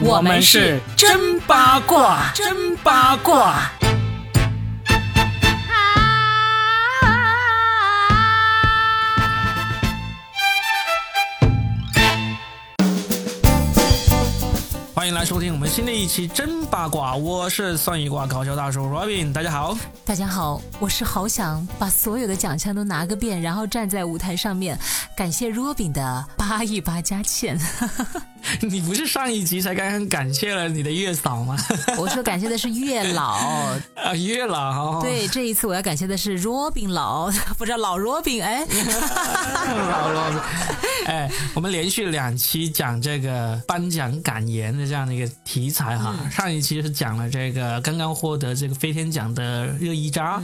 我们是真八卦，真八卦。欢迎来收听们新的一期真八卦，我是算一卦搞笑大叔 Robin，大家好。大家好，我是好想把所有的奖项都拿个遍，然后站在舞台上面感谢 Robin 的八一八佳倩。你不是上一集才刚刚感谢了你的月嫂吗？我说感谢的是月老 啊，月老。对，这一次我要感谢的是 Robin 老，不知道老 Robin 哎。老 Robin，哎，我们连续两期讲这个颁奖感言的这样的一个题材哈。上一期是讲了这个刚刚获得这个飞天奖的热依扎。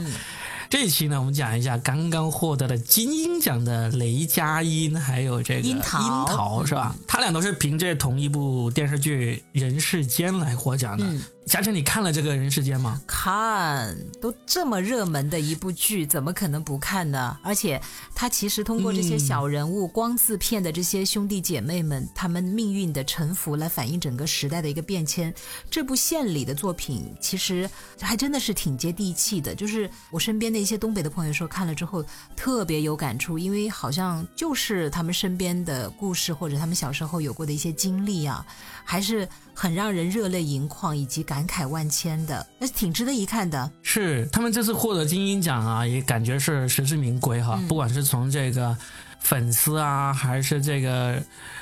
这一期呢，我们讲一下刚刚获得了金鹰奖的雷佳音，还有这个樱桃，是吧？他俩都是凭借同一部电视剧《人世间》来获奖的。嘉诚，你看了这个人世间吗？看，都这么热门的一部剧，怎么可能不看呢？而且，他其实通过这些小人物、光字片的这些兄弟姐妹们，他们命运的沉浮，来反映整个时代的一个变迁。这部献礼的作品，其实还真的是挺接地气的。就是我身边的一些东北的朋友说，看了之后特别有感触，因为好像就是他们身边的故事，或者他们小时候有过的一些经历啊，还是。很让人热泪盈眶以及感慨万千的，那挺值得一看的。是他们这次获得金鹰奖啊，也感觉是实至名归哈。不管是从这个粉丝啊，还是这个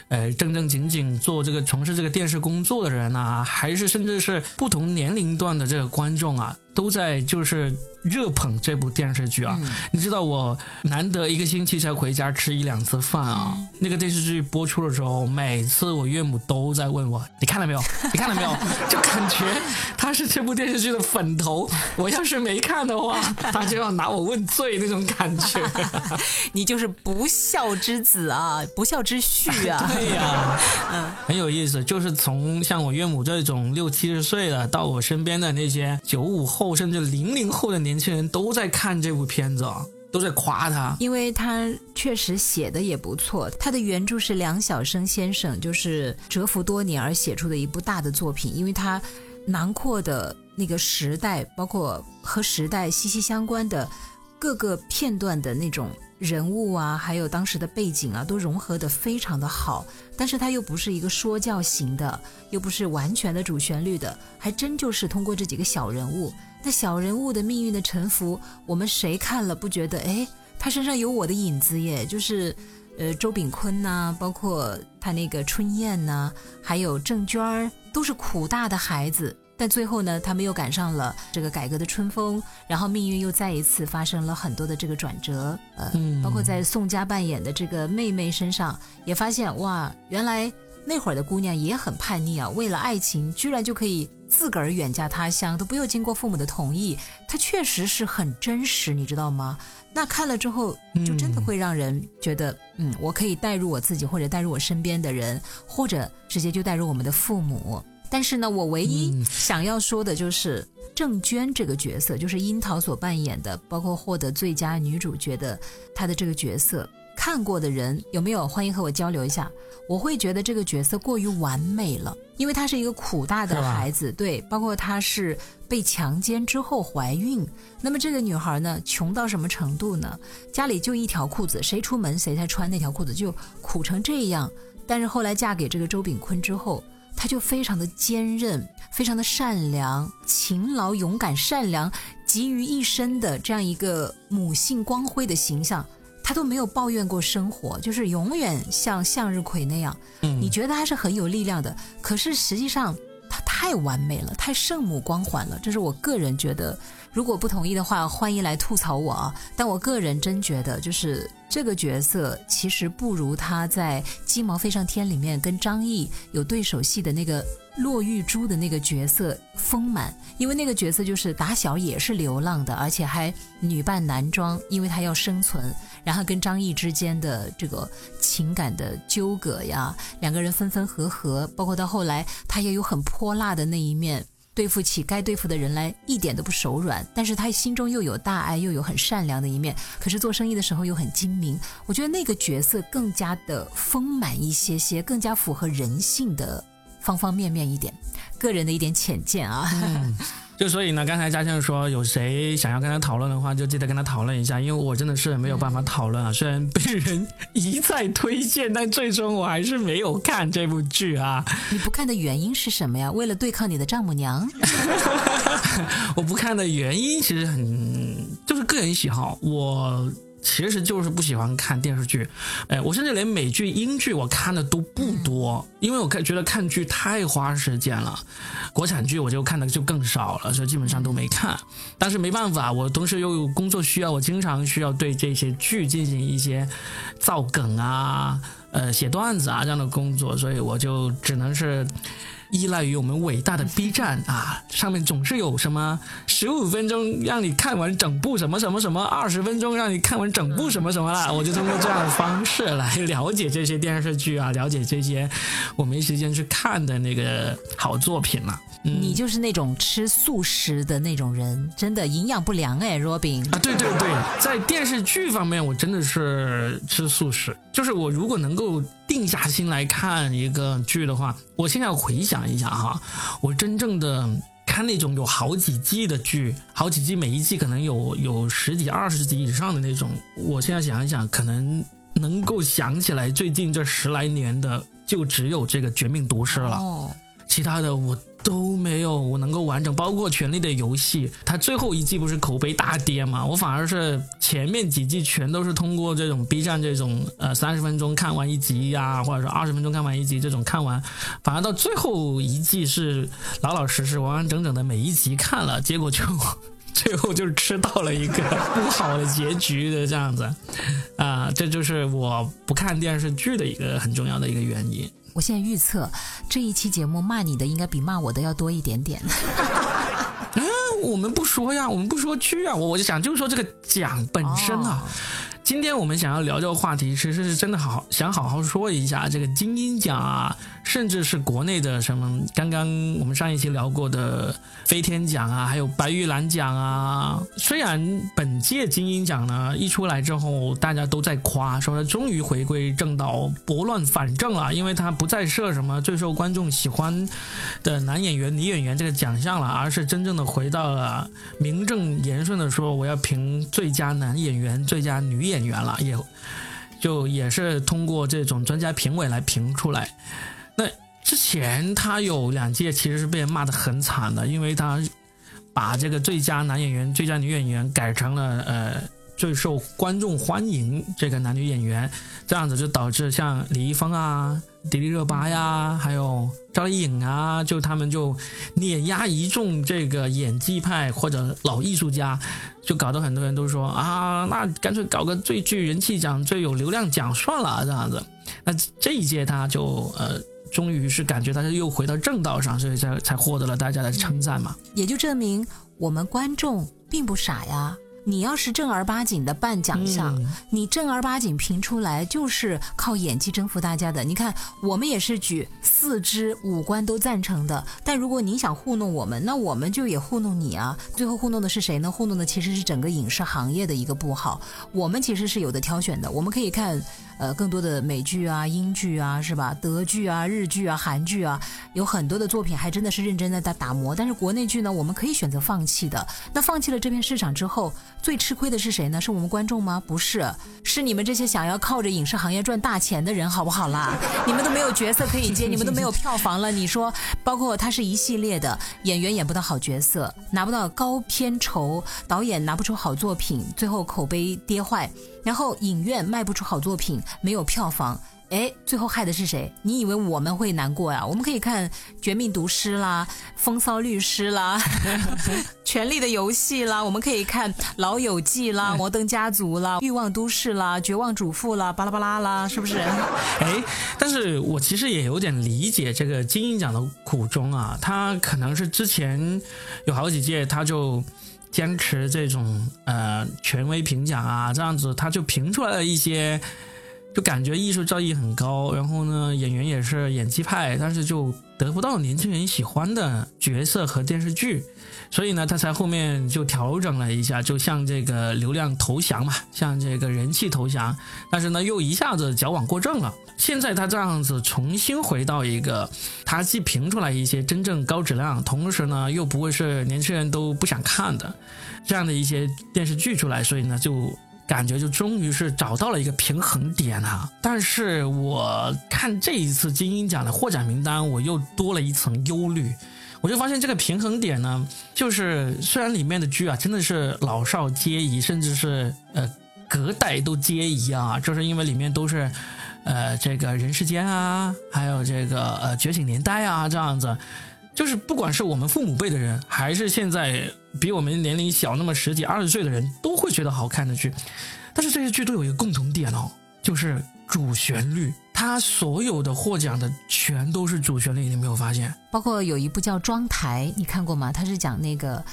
呃正正经经做这个从事这个电视工作的人啊，还是甚至是不同年龄段的这个观众啊，都在就是。热捧这部电视剧啊！你知道我难得一个星期才回家吃一两次饭啊。那个电视剧播出的时候，每次我岳母都在问我：“你看了没有？你看了没有？”就感觉他是这部电视剧的粉头。我要是没看的话，他就要拿我问罪那种感觉。你就是不孝之子啊，不孝之婿啊！对呀，嗯，很有意思。就是从像我岳母这种六七十岁的，到我身边的那些九五后甚至零零后的年。年轻人都在看这部片子，都在夸他，因为他确实写的也不错。他的原著是梁晓声先生，就是蛰伏多年而写出的一部大的作品，因为他囊括的那个时代，包括和时代息息相关的各个片段的那种人物啊，还有当时的背景啊，都融合的非常的好。但是他又不是一个说教型的，又不是完全的主旋律的，还真就是通过这几个小人物。那小人物的命运的沉浮，我们谁看了不觉得？哎，他身上有我的影子耶！就是，呃，周炳坤呐，包括他那个春燕呐，还有郑娟儿，都是苦大的孩子。但最后呢，他们又赶上了这个改革的春风，然后命运又再一次发生了很多的这个转折。呃，包括在宋佳扮演的这个妹妹身上，也发现哇，原来那会儿的姑娘也很叛逆啊，为了爱情，居然就可以。自个儿远嫁他乡都不用经过父母的同意，她确实是很真实，你知道吗？那看了之后，就真的会让人觉得，嗯，我可以带入我自己，或者带入我身边的人，或者直接就带入我们的父母。但是呢，我唯一想要说的就是郑娟这个角色，就是樱桃所扮演的，包括获得最佳女主角的她的这个角色。看过的人有没有欢迎和我交流一下？我会觉得这个角色过于完美了，因为她是一个苦大的孩子，对，包括她是被强奸之后怀孕。那么这个女孩呢，穷到什么程度呢？家里就一条裤子，谁出门谁才穿那条裤子，就苦成这样。但是后来嫁给这个周炳坤之后，她就非常的坚韧，非常的善良、勤劳、勇敢、善良，集于一身的这样一个母性光辉的形象。他都没有抱怨过生活，就是永远像向日葵那样。嗯，你觉得他是很有力量的，可是实际上他太完美了，太圣母光环了。这是我个人觉得，如果不同意的话，欢迎来吐槽我啊。但我个人真觉得，就是这个角色其实不如他在《鸡毛飞上天》里面跟张译有对手戏的那个骆玉珠的那个角色丰满，因为那个角色就是打小也是流浪的，而且还女扮男装，因为他要生存。然后跟张译之间的这个情感的纠葛呀，两个人分分合合，包括到后来他也有很泼辣的那一面，对付起该对付的人来一点都不手软，但是他心中又有大爱，又有很善良的一面，可是做生意的时候又很精明。我觉得那个角色更加的丰满一些些，更加符合人性的方方面面一点，个人的一点浅见啊。就所以呢，刚才嘉庆说有谁想要跟他讨论的话，就记得跟他讨论一下，因为我真的是没有办法讨论啊。虽然被人一再推荐，但最终我还是没有看这部剧啊。你不看的原因是什么呀？为了对抗你的丈母娘？我不看的原因其实很就是个人喜好，我。其实就是不喜欢看电视剧，哎，我甚至连美剧、英剧我看的都不多，因为我看觉得看剧太花时间了。国产剧我就看的就更少了，所以基本上都没看。但是没办法，我同时又有工作需要，我经常需要对这些剧进行一些造梗啊、呃写段子啊这样的工作，所以我就只能是。依赖于我们伟大的 B 站啊，上面总是有什么十五分钟让你看完整部什么什么什么，二十分钟让你看完整部什么什么了。我就通过这样的方式来了解这些电视剧啊，了解这些我没时间去看的那个好作品了。你就是那种吃素食的那种人，真的营养不良哎，Robin 啊，对对对，在电视剧方面我真的是吃素食，就是我如果能够定下心来看一个剧的话，我现在回想一下哈，我真正的看那种有好几季的剧，好几季每一季可能有有十几二十集以上的那种，我现在想一想，可能能够想起来最近这十来年的就只有这个《绝命毒师》了，哦，其他的我。都没有我能够完整，包括《权力的游戏》，它最后一季不是口碑大跌嘛？我反而是前面几季全都是通过这种 B 站这种呃三十分钟看完一集呀，或者说二十分钟看完一集这种看完，反而到最后一季是老老实实完完整整的每一集看了，结果就 最后就吃到了一个 不好的结局的这样子，啊，这就是我不看电视剧的一个很重要的一个原因。我现在预测这一期节目骂你的应该比骂我的要多一点点。嗯，我们不说呀，我们不说剧啊，我我就想就是说这个奖本身啊。今天我们想要聊这个话题，其实是真的好想好好说一下这个金鹰奖啊，甚至是国内的什么刚刚我们上一期聊过的飞天奖啊，还有白玉兰奖啊。虽然本届金鹰奖呢一出来之后，大家都在夸，说他终于回归正道，拨乱反正了，因为他不再设什么最受观众喜欢的男演员、女演员这个奖项了，而是真正的回到了名正言顺的说，我要评最佳男演员、最佳女演。演员了，也就也是通过这种专家评委来评出来。那之前他有两届其实是被骂的很惨的，因为他把这个最佳男演员、最佳女演员改成了呃最受观众欢迎这个男女演员，这样子就导致像李易峰啊。迪丽热巴呀，还有赵丽颖啊，就他们就碾压一众这个演技派或者老艺术家，就搞得很多人都说啊，那干脆搞个最具人气奖、最有流量奖算了这样子。那这一届他就呃，终于是感觉他是又回到正道上，所以才才获得了大家的称赞嘛。也就证明我们观众并不傻呀。你要是正儿八经的办奖项，你正儿八经评出来就是靠演技征服大家的。你看，我们也是举四肢五官都赞成的，但如果你想糊弄我们，那我们就也糊弄你啊。最后糊弄的是谁呢？糊弄的其实是整个影视行业的一个不好。我们其实是有的挑选的，我们可以看。呃，更多的美剧啊、英剧啊，是吧？德剧啊、日剧啊、韩剧啊，有很多的作品还真的是认真的在打磨。但是国内剧呢，我们可以选择放弃的。那放弃了这片市场之后，最吃亏的是谁呢？是我们观众吗？不是，是你们这些想要靠着影视行业赚大钱的人，好不好啦？你们都没有角色可以接，你们都没有票房了。你说，包括它是一系列的演员演不到好角色，拿不到高片酬，导演拿不出好作品，最后口碑跌坏。然后影院卖不出好作品，没有票房，哎，最后害的是谁？你以为我们会难过呀？我们可以看《绝命毒师》啦，《风骚律师》啦，《权力的游戏》啦，我们可以看《老友记》啦，《摩登家族》啦，《欲望都市》啦，《绝望主妇》啦，巴拉巴拉啦，是不是？哎，但是我其实也有点理解这个金鹰奖的苦衷啊，他可能是之前有好几届他就。坚持这种呃权威评奖啊，这样子他就评出来了一些就感觉艺术造诣很高，然后呢，演员也是演技派，但是就得不到年轻人喜欢的角色和电视剧，所以呢，他才后面就调整了一下，就向这个流量投降嘛，向这个人气投降，但是呢，又一下子矫枉过正了。现在他这样子重新回到一个，他既评出来一些真正高质量，同时呢，又不会是年轻人都不想看的这样的一些电视剧出来，所以呢，就。感觉就终于是找到了一个平衡点啊！但是我看这一次金鹰奖的获奖名单，我又多了一层忧虑。我就发现这个平衡点呢，就是虽然里面的剧啊真的是老少皆宜，甚至是呃隔代都皆宜啊，就是因为里面都是呃这个人世间啊，还有这个呃觉醒年代啊这样子。就是不管是我们父母辈的人，还是现在比我们年龄小那么十几二十岁的人，都会觉得好看的剧。但是这些剧都有一个共同点哦，就是主旋律。它所有的获奖的全都是主旋律，你没有发现？包括有一部叫《装台》，你看过吗？它是讲那个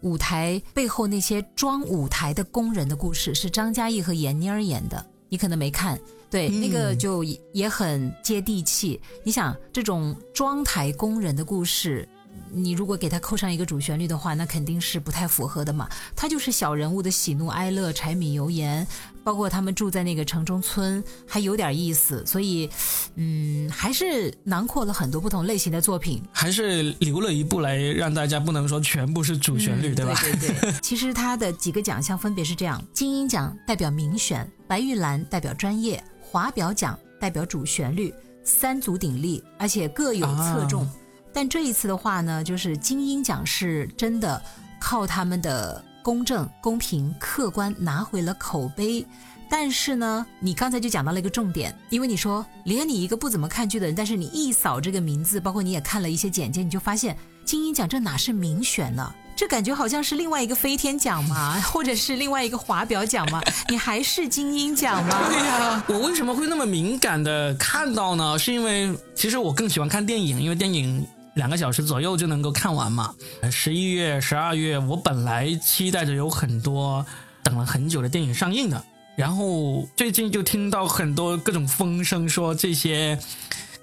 舞台背后那些装舞台的工人的故事，是张嘉译和闫妮儿演的。你可能没看。对，那个就也很接地气。你想，这种装台工人的故事。你如果给他扣上一个主旋律的话，那肯定是不太符合的嘛。他就是小人物的喜怒哀乐、柴米油盐，包括他们住在那个城中村，还有点意思。所以，嗯，还是囊括了很多不同类型的作品，还是留了一部来让大家不能说全部是主旋律，对吧？对对对。其实他的几个奖项分别是这样：金鹰奖代表民选，白玉兰代表专业，华表奖代表主旋律，三足鼎立，而且各有侧重。但这一次的话呢，就是金鹰奖是真的靠他们的公正、公平、客观拿回了口碑。但是呢，你刚才就讲到了一个重点，因为你说连你一个不怎么看剧的人，但是你一扫这个名字，包括你也看了一些简介，你就发现金鹰奖这哪是民选呢？这感觉好像是另外一个飞天奖嘛，或者是另外一个华表奖嘛？你还是金鹰奖吗？对呀，我为什么会那么敏感的看到呢？是因为其实我更喜欢看电影，因为电影。两个小时左右就能够看完嘛。十一月、十二月，我本来期待着有很多等了很久的电影上映的，然后最近就听到很多各种风声，说这些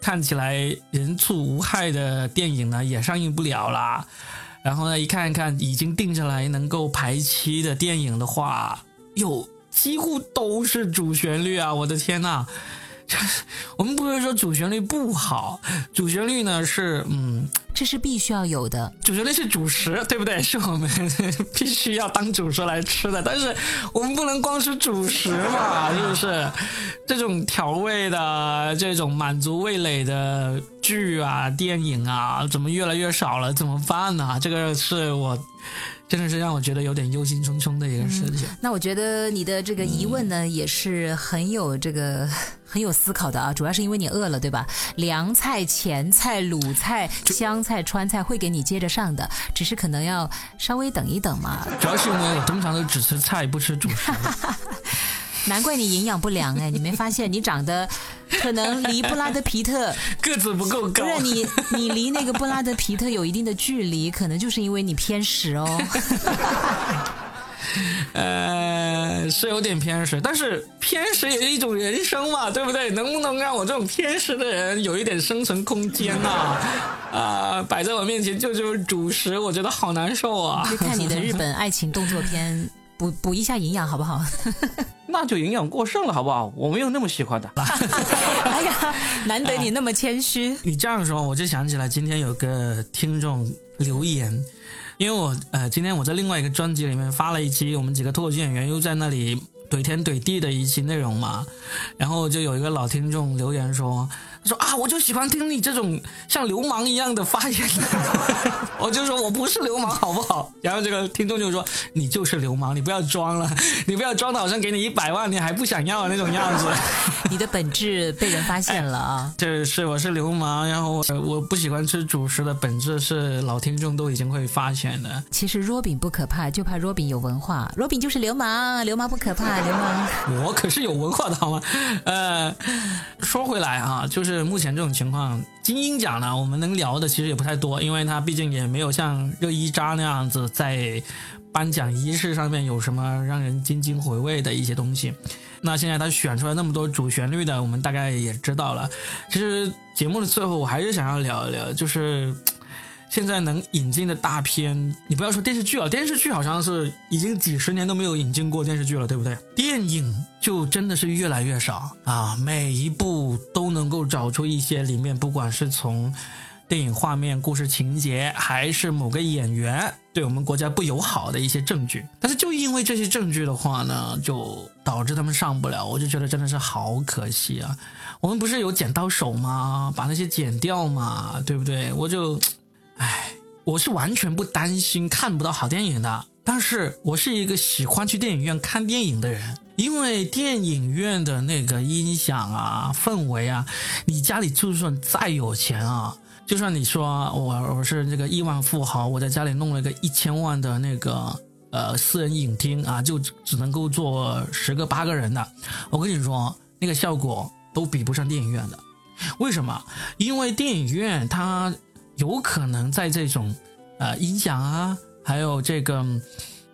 看起来人畜无害的电影呢也上映不了啦。然后呢，一看一看已经定下来能够排期的电影的话，哟，几乎都是主旋律啊！我的天呐！我们不是说主旋律不好，主旋律呢是嗯，这是必须要有的。主旋律是主食，对不对？是我们 必须要当主食来吃的。但是我们不能光是主食嘛，是不是？这种调味的、这种满足味蕾的剧啊、电影啊，怎么越来越少了？怎么办呢？这个是我。真的是让我觉得有点忧心忡忡的一个事情。那我觉得你的这个疑问呢，也是很有这个 很有思考的啊。主要是因为你饿了，对吧？凉菜、前菜、鲁菜、湘菜、川菜会给你接着上的，只是可能要稍微等一等嘛。主要是因为我通常都只吃菜不吃主食。难怪你营养不良哎！你没发现你长得可能离布拉德皮特 个子不够高？不是你，你离那个布拉德皮特有一定的距离，可能就是因为你偏食哦。呃，是有点偏食，但是偏食也是一种人生嘛，对不对？能不能让我这种偏食的人有一点生存空间呢？啊，摆在我面前就就是主食，我觉得好难受啊！就看你的日本爱情动作片。补补一下营养好不好？那就营养过剩了好不好？我没有那么喜欢的。哎呀，难得你那么谦虚。你这样说，我就想起来今天有个听众留言，因为我呃，今天我在另外一个专辑里面发了一期，我们几个脱口秀演员又在那里怼天怼地的一期内容嘛，然后就有一个老听众留言说。说啊，我就喜欢听你这种像流氓一样的发言。我就说我不是流氓，好不好？然后这个听众就说你就是流氓，你不要装了，你不要装的好像给你一百万你还不想要那种样子。你的本质被人发现了啊！这是我是流氓，然后我不喜欢吃主食的本质是老听众都已经会发现的。其实若饼不可怕，就怕若饼有文化。若饼就是流氓，流氓不可怕，流氓。我可是有文化的好吗？呃，说回来啊，就是。是目前这种情况，精英奖呢，我们能聊的其实也不太多，因为它毕竟也没有像热依扎那样子在颁奖仪式上面有什么让人津津回味的一些东西。那现在他选出来那么多主旋律的，我们大概也知道了。其实节目的最后，我还是想要聊一聊，就是现在能引进的大片，你不要说电视剧了，电视剧好像是已经几十年都没有引进过电视剧了，对不对？电影就真的是越来越少啊，每一部都能够找出一些里面，不管是从电影画面、故事情节，还是某个演员对我们国家不友好的一些证据，但是就因为这些证据的话呢，就导致他们上不了，我就觉得真的是好可惜啊！我们不是有剪刀手吗？把那些剪掉嘛，对不对？我就，唉，我是完全不担心看不到好电影的，但是我是一个喜欢去电影院看电影的人，因为电影院的那个音响啊、氛围啊，你家里就算再有钱啊。就算你说我我是这个亿万富豪，我在家里弄了个一千万的那个呃私人影厅啊，就只能够坐十个八个人的，我跟你说那个效果都比不上电影院的。为什么？因为电影院它有可能在这种呃音响啊，还有这个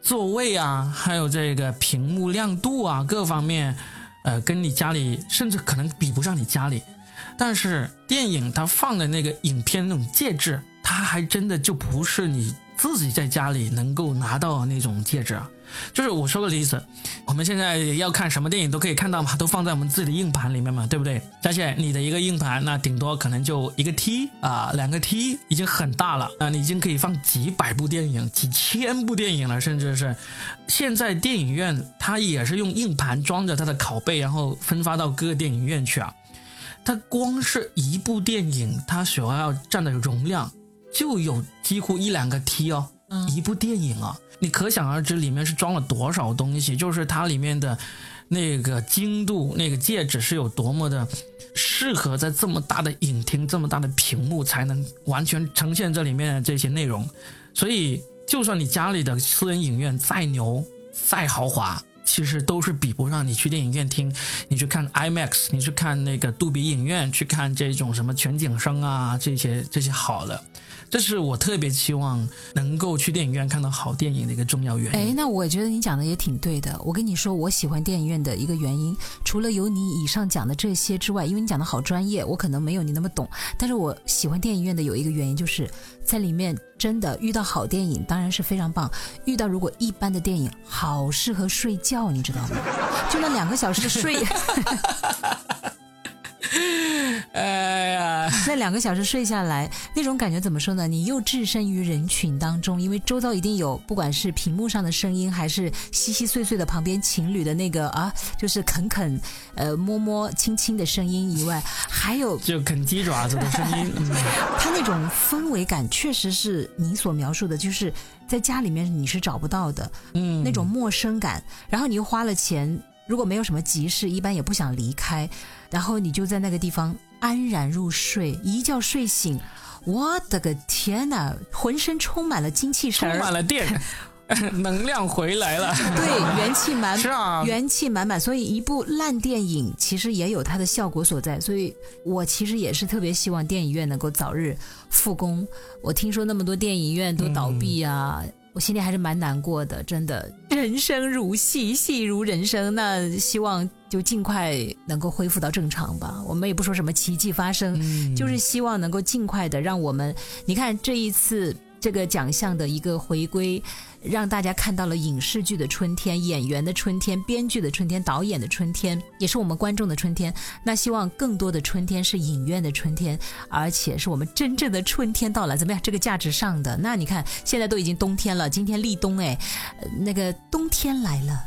座位啊，还有这个屏幕亮度啊各方面，呃，跟你家里甚至可能比不上你家里。但是电影它放的那个影片那种介质，它还真的就不是你自己在家里能够拿到那种戒指啊。就是我说个例子，我们现在要看什么电影都可以看到嘛，都放在我们自己的硬盘里面嘛，对不对？而且你的一个硬盘，那顶多可能就一个 T 啊，两个 T 已经很大了啊，你已经可以放几百部电影、几千部电影了，甚至是现在电影院它也是用硬盘装着它的拷贝，然后分发到各个电影院去啊。它光是一部电影，它所要占的容量就有几乎一两个 T 哦，一部电影啊，你可想而知里面是装了多少东西，就是它里面的那个精度，那个介质是有多么的适合在这么大的影厅、这么大的屏幕才能完全呈现这里面的这些内容。所以，就算你家里的私人影院再牛、再豪华。其实都是比不上你去电影院听，你去看 IMAX，你去看那个杜比影院，去看这种什么全景声啊，这些这些好的，这是我特别期望能够去电影院看到好电影的一个重要原因。哎，那我觉得你讲的也挺对的。我跟你说，我喜欢电影院的一个原因，除了有你以上讲的这些之外，因为你讲的好专业，我可能没有你那么懂。但是我喜欢电影院的有一个原因，就是在里面真的遇到好电影当然是非常棒，遇到如果一般的电影，好适合睡觉，你知道吗？就那两个小时的睡。哎呀，那两个小时睡下来，那种感觉怎么说呢？你又置身于人群当中，因为周遭一定有，不管是屏幕上的声音，还是稀稀碎碎的旁边情侣的那个啊，就是啃啃、呃摸摸、亲亲的声音以外，还有就啃鸡爪子的声音。它那种氛围感确实是你所描述的，就是在家里面你是找不到的，嗯，那种陌生感。然后你又花了钱，如果没有什么急事，一般也不想离开，然后你就在那个地方。安然入睡，一觉睡醒，我的个天哪，浑身充满了精气神，充满了电，能量回来了，对，元气满，是啊，元气满满。所以一部烂电影其实也有它的效果所在。所以我其实也是特别希望电影院能够早日复工。我听说那么多电影院都倒闭啊。我心里还是蛮难过的，真的，人生如戏，戏如人生。那希望就尽快能够恢复到正常吧。我们也不说什么奇迹发生，就是希望能够尽快的让我们，你看这一次这个奖项的一个回归。让大家看到了影视剧的春天，演员的春天，编剧的春天，导演的春天，也是我们观众的春天。那希望更多的春天是影院的春天，而且是我们真正的春天到来。怎么样？这个价值上的。那你看，现在都已经冬天了，今天立冬，哎，那个冬天来了，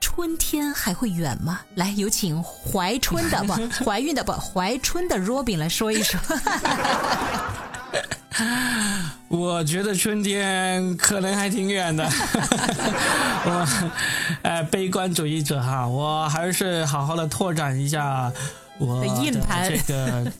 春天还会远吗？来，有请怀春的不，怀孕的不，怀春的 Robin 来说一说。我觉得春天可能还挺远的，我，呃，悲观主义者哈，我还是好好的拓展一下我的硬盘这个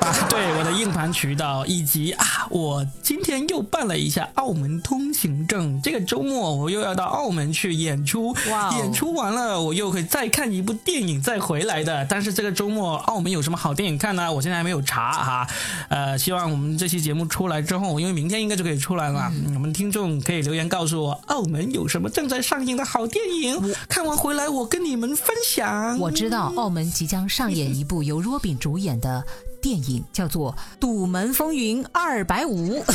把对我的硬盘渠道，以及啊，我今天又办了一下澳门通行证。这个周末我又要到澳门去演出，哇哦演出完了我又会再看一部电影再回来的。但是这个周末澳门有什么好电影看呢？我现在还没有查哈。呃，希望我们这期节目出来之后，因为明天应该就可以出来了，我们听众可以留言告诉我澳门有什么正在上映的好电影，看完回来我跟你们分享。我知道澳门即将上上演一部由若饼主演的电影，叫做《堵门风云二百五》。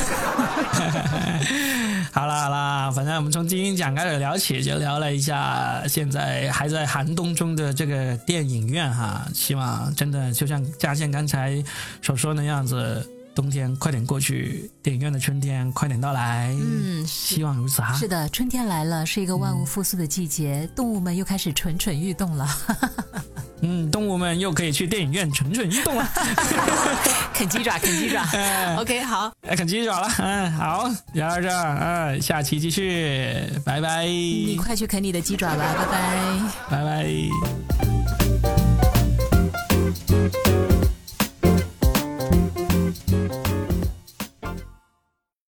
好啦好啦，反正我们从金鹰奖开始聊起，就聊了一下现在还在寒冬中的这个电影院哈。希望真的就像嘉健刚才所说的那样子，冬天快点过去，电影院的春天快点到来。嗯，希望如此哈。是的，春天来了，是一个万物复苏的季节，动物们又开始蠢蠢欲动了，嗯，动物们又可以去电影院蠢蠢欲动了，啃鸡爪，啃鸡爪。OK，好，来啃鸡爪了。嗯，好，聊到这儿，嗯，下期继续，拜拜，你快去啃你的鸡爪吧，拜拜。拜拜。